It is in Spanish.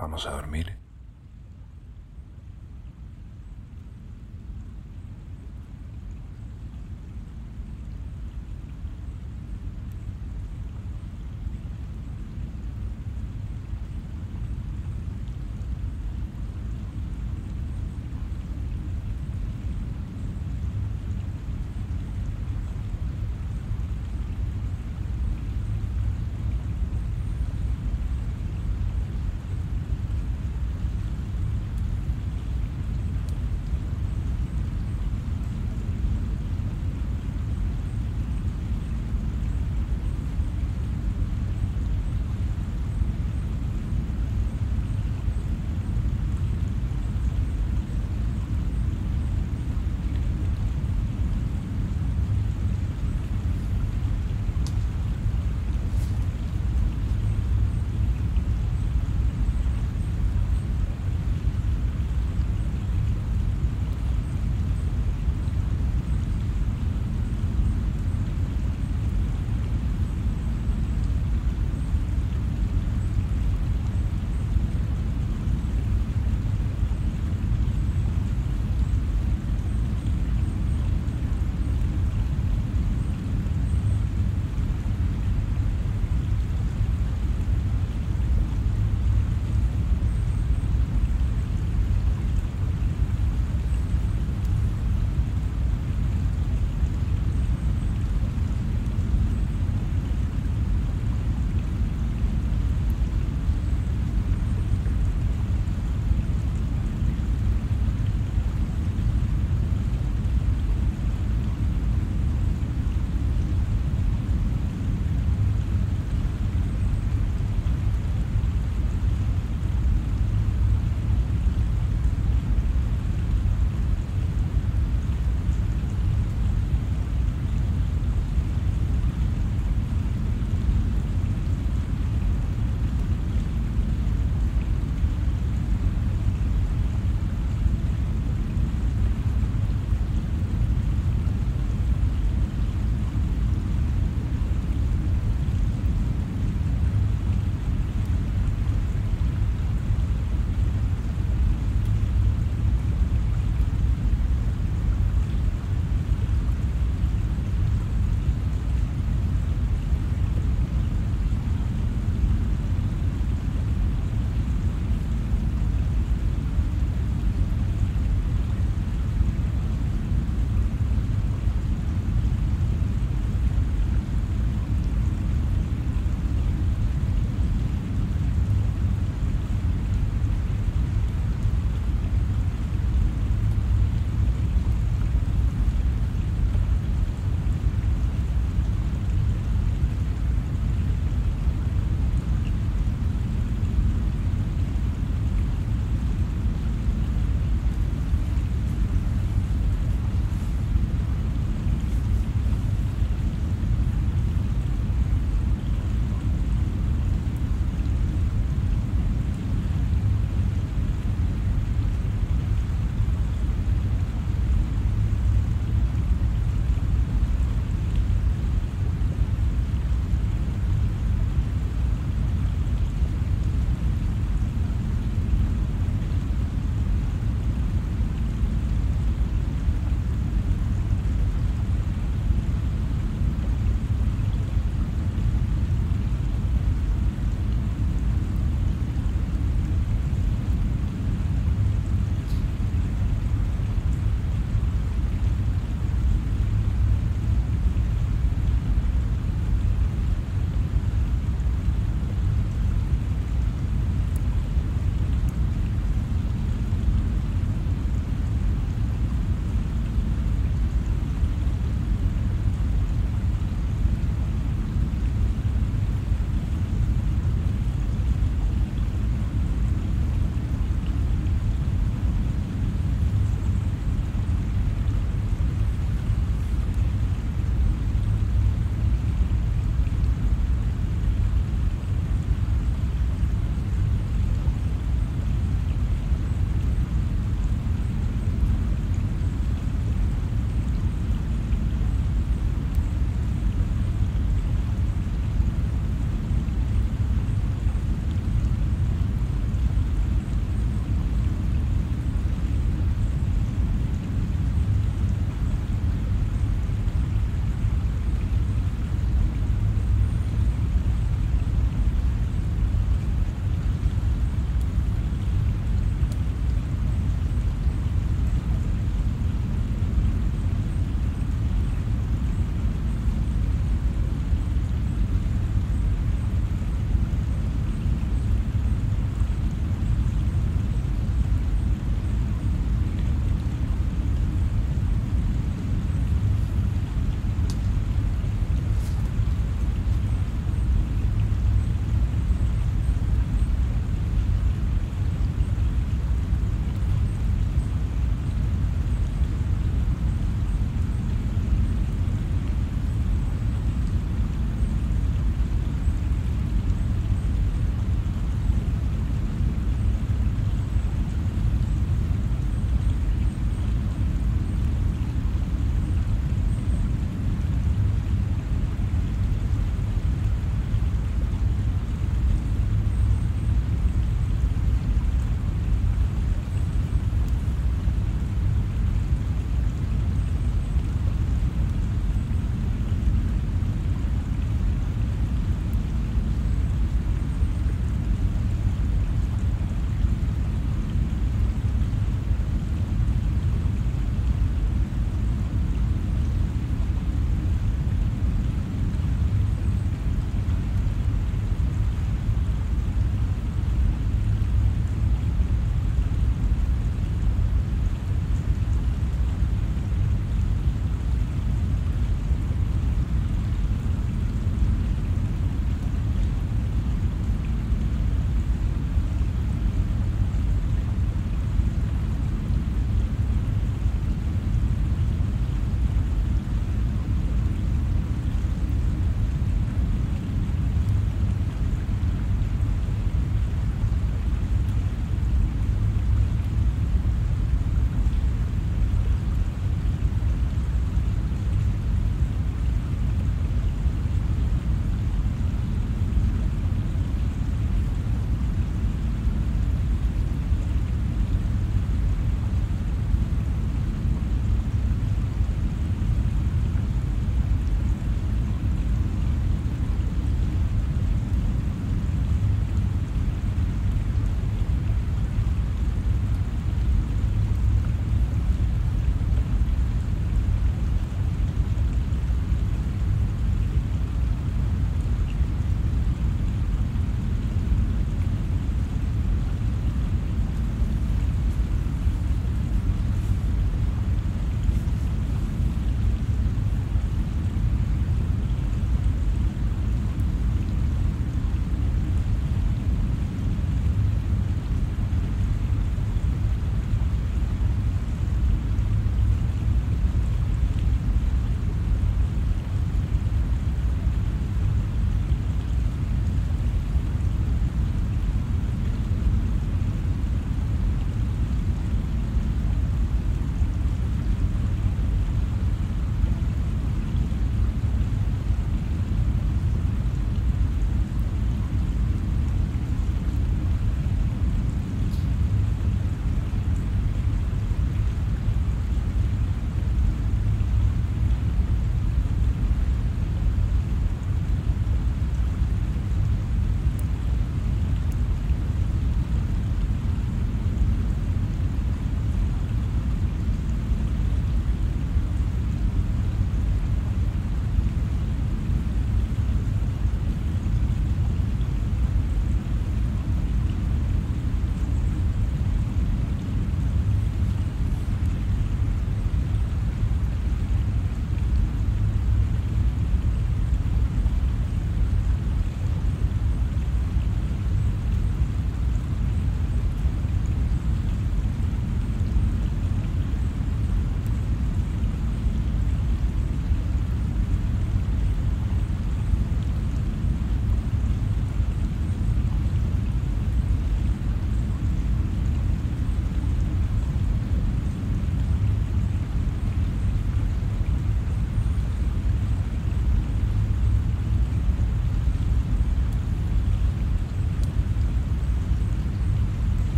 Vamos a dormir.